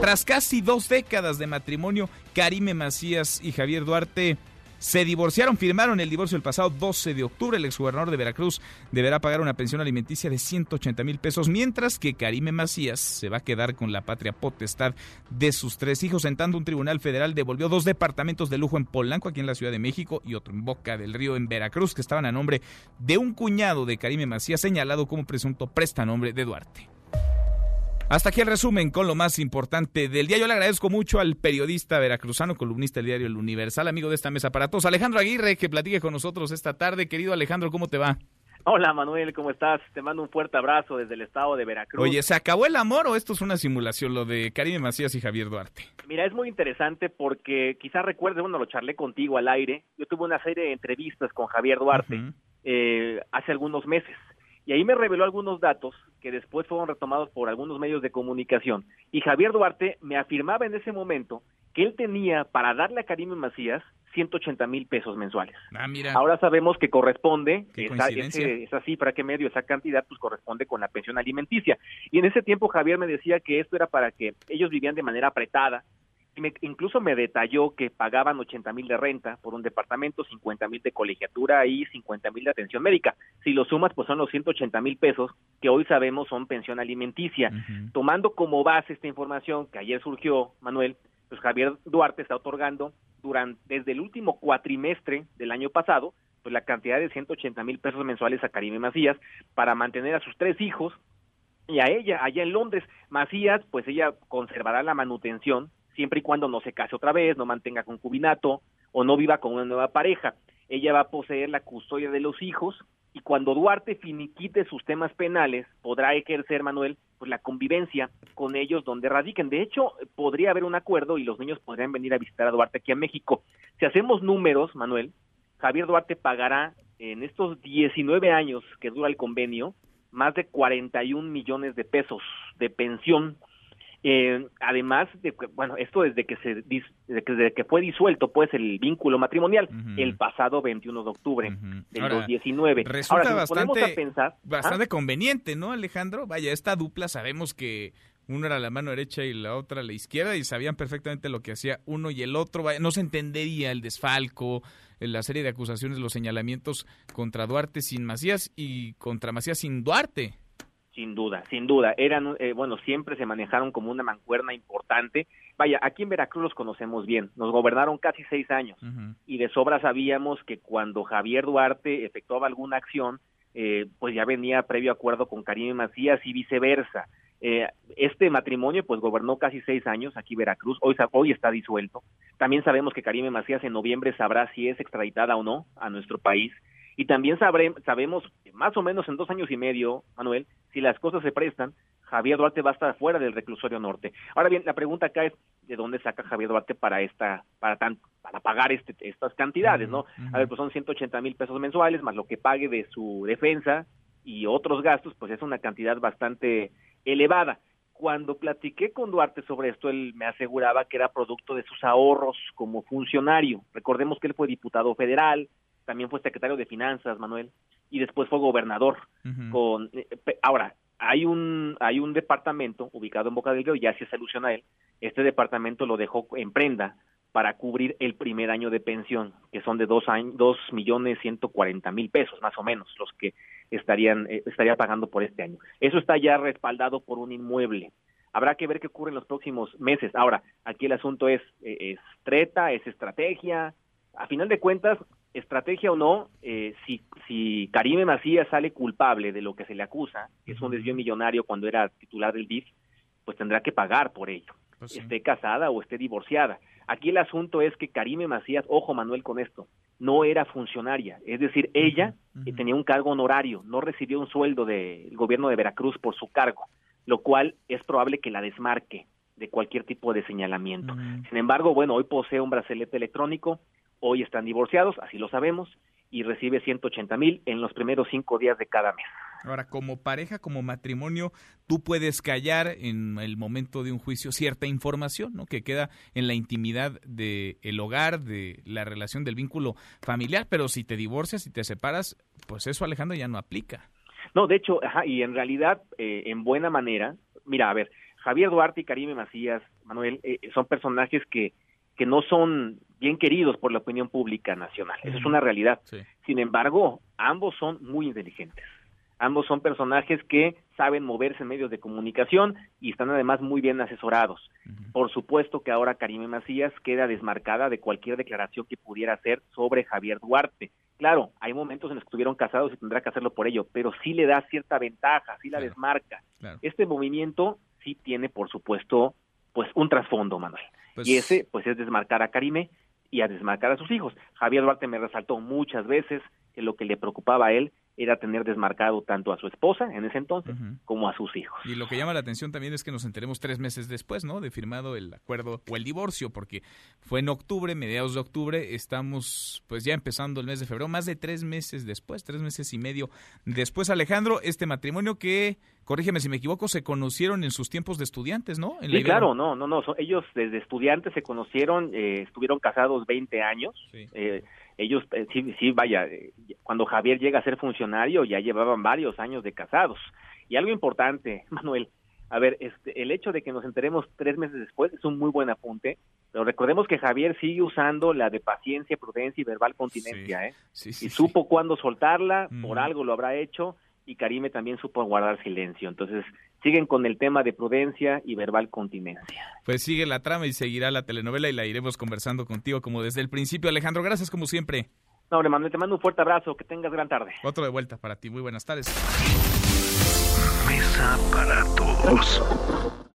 Tras casi dos décadas de matrimonio, Karime Macías y Javier Duarte se divorciaron, firmaron el divorcio el pasado 12 de octubre. El exgobernador de Veracruz deberá pagar una pensión alimenticia de 180 mil pesos, mientras que Karime Macías se va a quedar con la patria potestad de sus tres hijos. En tanto, un tribunal federal devolvió dos departamentos de lujo en Polanco, aquí en la Ciudad de México, y otro en Boca del Río, en Veracruz, que estaban a nombre de un cuñado de Karime Macías, señalado como presunto prestanombre de Duarte. Hasta aquí el resumen con lo más importante del día. Yo le agradezco mucho al periodista veracruzano, columnista del diario El Universal, amigo de esta mesa para todos, Alejandro Aguirre, que platique con nosotros esta tarde. Querido Alejandro, ¿cómo te va? Hola Manuel, ¿cómo estás? Te mando un fuerte abrazo desde el estado de Veracruz. Oye, ¿se acabó el amor o esto es una simulación, lo de Karime Macías y Javier Duarte? Mira, es muy interesante porque quizás recuerdes, bueno, lo charlé contigo al aire. Yo tuve una serie de entrevistas con Javier Duarte eh, hace algunos meses y ahí me reveló algunos datos que después fueron retomados por algunos medios de comunicación. Y Javier Duarte me afirmaba en ese momento que él tenía para darle a Karim Macías 180 mil pesos mensuales. Ah, mira. Ahora sabemos que corresponde, esa, esa cifra que medio, esa cantidad, pues corresponde con la pensión alimenticia. Y en ese tiempo Javier me decía que esto era para que ellos vivían de manera apretada, incluso me detalló que pagaban 80 mil de renta por un departamento, 50 mil de colegiatura y 50 mil de atención médica. Si lo sumas, pues son los 180 mil pesos que hoy sabemos son pensión alimenticia. Tomando como base esta información que ayer surgió, Manuel, pues Javier Duarte está otorgando durante desde el último cuatrimestre del año pasado, pues la cantidad de 180 mil pesos mensuales a Karime Macías para mantener a sus tres hijos y a ella allá en Londres. Macías, pues ella conservará la manutención siempre y cuando no se case otra vez, no mantenga concubinato o no viva con una nueva pareja. Ella va a poseer la custodia de los hijos y cuando Duarte finiquite sus temas penales, podrá ejercer, Manuel, pues la convivencia con ellos donde radiquen. De hecho, podría haber un acuerdo y los niños podrían venir a visitar a Duarte aquí a México. Si hacemos números, Manuel, Javier Duarte pagará en estos 19 años que dura el convenio más de 41 millones de pesos de pensión eh, además de bueno, esto desde que se desde que, fue disuelto pues el vínculo matrimonial el pasado 21 de octubre del 2019. Resulta bastante, pensar, ¿ah? bastante conveniente, ¿no, Alejandro? Vaya, esta dupla sabemos que uno era la mano derecha y la otra la izquierda y sabían perfectamente lo que hacía uno y el otro. no se entendería el desfalco, la serie de acusaciones, los señalamientos contra Duarte sin Macías y contra Macías sin Duarte. Sin duda, sin duda. Eran, eh, bueno, siempre se manejaron como una mancuerna importante. Vaya, aquí en Veracruz los conocemos bien. Nos gobernaron casi seis años y de sobra sabíamos que cuando Javier Duarte efectuaba alguna acción, eh, pues ya venía previo acuerdo con Karim Macías y viceversa. Eh, este matrimonio pues gobernó casi seis años aquí Veracruz, hoy, hoy está disuelto. También sabemos que Karim Macías en noviembre sabrá si es extraditada o no a nuestro país. Y también sabré, sabemos, más o menos en dos años y medio, Manuel, si las cosas se prestan, Javier Duarte va a estar fuera del reclusorio norte. Ahora bien, la pregunta acá es de dónde saca Javier Duarte para esta, para tan, para pagar este, estas cantidades, ¿no? A ver, pues son 180 mil pesos mensuales más lo que pague de su defensa y otros gastos, pues es una cantidad bastante elevada. Cuando platiqué con Duarte sobre esto, él me aseguraba que era producto de sus ahorros como funcionario. Recordemos que él fue diputado federal, también fue secretario de Finanzas, Manuel, y después fue gobernador. con eh, Ahora, hay un, hay un departamento ubicado en Boca del Río, ya se soluciona él, este departamento lo dejó en prenda para cubrir el primer año de pensión, que son de dos, años, dos millones ciento cuarenta mil pesos, más o menos, los que estarían eh, estaría pagando por este año. Eso está ya respaldado por un inmueble. Habrá que ver qué ocurre en los próximos meses. Ahora, aquí el asunto es, eh, es treta, es estrategia. A final de cuentas, estrategia o no, eh, si, si Karime Macías sale culpable de lo que se le acusa, que es un desvío millonario cuando era titular del DIF, pues tendrá que pagar por ello, pues esté casada o esté divorciada. Aquí el asunto es que Karime Macías, ojo Manuel con esto, no era funcionaria, es decir, ella tenía un cargo honorario, no recibió un sueldo del gobierno de Veracruz por su cargo, lo cual es probable que la desmarque de cualquier tipo de señalamiento. Sin embargo, bueno, hoy posee un bracelete electrónico, hoy están divorciados, así lo sabemos, y recibe 180 mil en los primeros cinco días de cada mes. Ahora, como pareja, como matrimonio, tú puedes callar en el momento de un juicio cierta información, ¿no? Que queda en la intimidad del el hogar, de la relación del vínculo familiar, pero si te divorcias y te separas, pues eso, Alejandro, ya no aplica. No, de hecho, ajá, y en realidad, eh, en buena manera, mira, a ver, Javier Duarte y Karime Macías, Manuel, eh, son personajes que, que no son bien queridos por la opinión pública nacional. Esa es una realidad. Sin embargo, ambos son muy inteligentes. Ambos son personajes que saben moverse en medios de comunicación y están además muy bien asesorados. Por supuesto que ahora Karime Macías queda desmarcada de cualquier declaración que pudiera hacer sobre Javier Duarte. Claro, hay momentos en los que estuvieron casados y tendrá que hacerlo por ello, pero sí le da cierta ventaja, sí la desmarca. Este movimiento sí tiene, por supuesto, pues un trasfondo, Manuel. Pues y ese, pues es desmarcar a Karime y a desmarcar a sus hijos. Javier Duarte me resaltó muchas veces que lo que le preocupaba a él era tener desmarcado tanto a su esposa en ese entonces como a sus hijos. Y lo que llama la atención también es que nos enteremos tres meses después, ¿no? De firmado el acuerdo o el divorcio, porque fue en octubre, mediados de octubre, estamos pues ya empezando el mes de febrero, más de tres meses después, tres meses y medio después, Alejandro, este matrimonio que, corrígeme si me equivoco, se conocieron en sus tiempos de estudiantes, ¿no? sí, claro, no, no, no, ellos desde estudiantes se conocieron, eh, estuvieron casados 20 años. Sí. Eh, ellos eh, sí, sí, vaya, eh, cuando Javier llega a ser funcionario ya llevaban varios años de casados. Y algo importante, Manuel, a ver, este, el hecho de que nos enteremos tres meses después es un muy buen apunte, pero recordemos que Javier sigue usando la de paciencia, prudencia y verbal continencia, ¿eh? y supo cuándo soltarla, por algo lo habrá hecho, y Karime también supo guardar silencio. Entonces, siguen con el tema de prudencia y verbal continencia. Pues sigue la trama y seguirá la telenovela y la iremos conversando contigo como desde el principio. Alejandro, gracias como siempre. No, Manuel, te mando un fuerte abrazo, que tengas gran tarde. Otro de vuelta para ti, muy buenas tardes. Mesa para todos.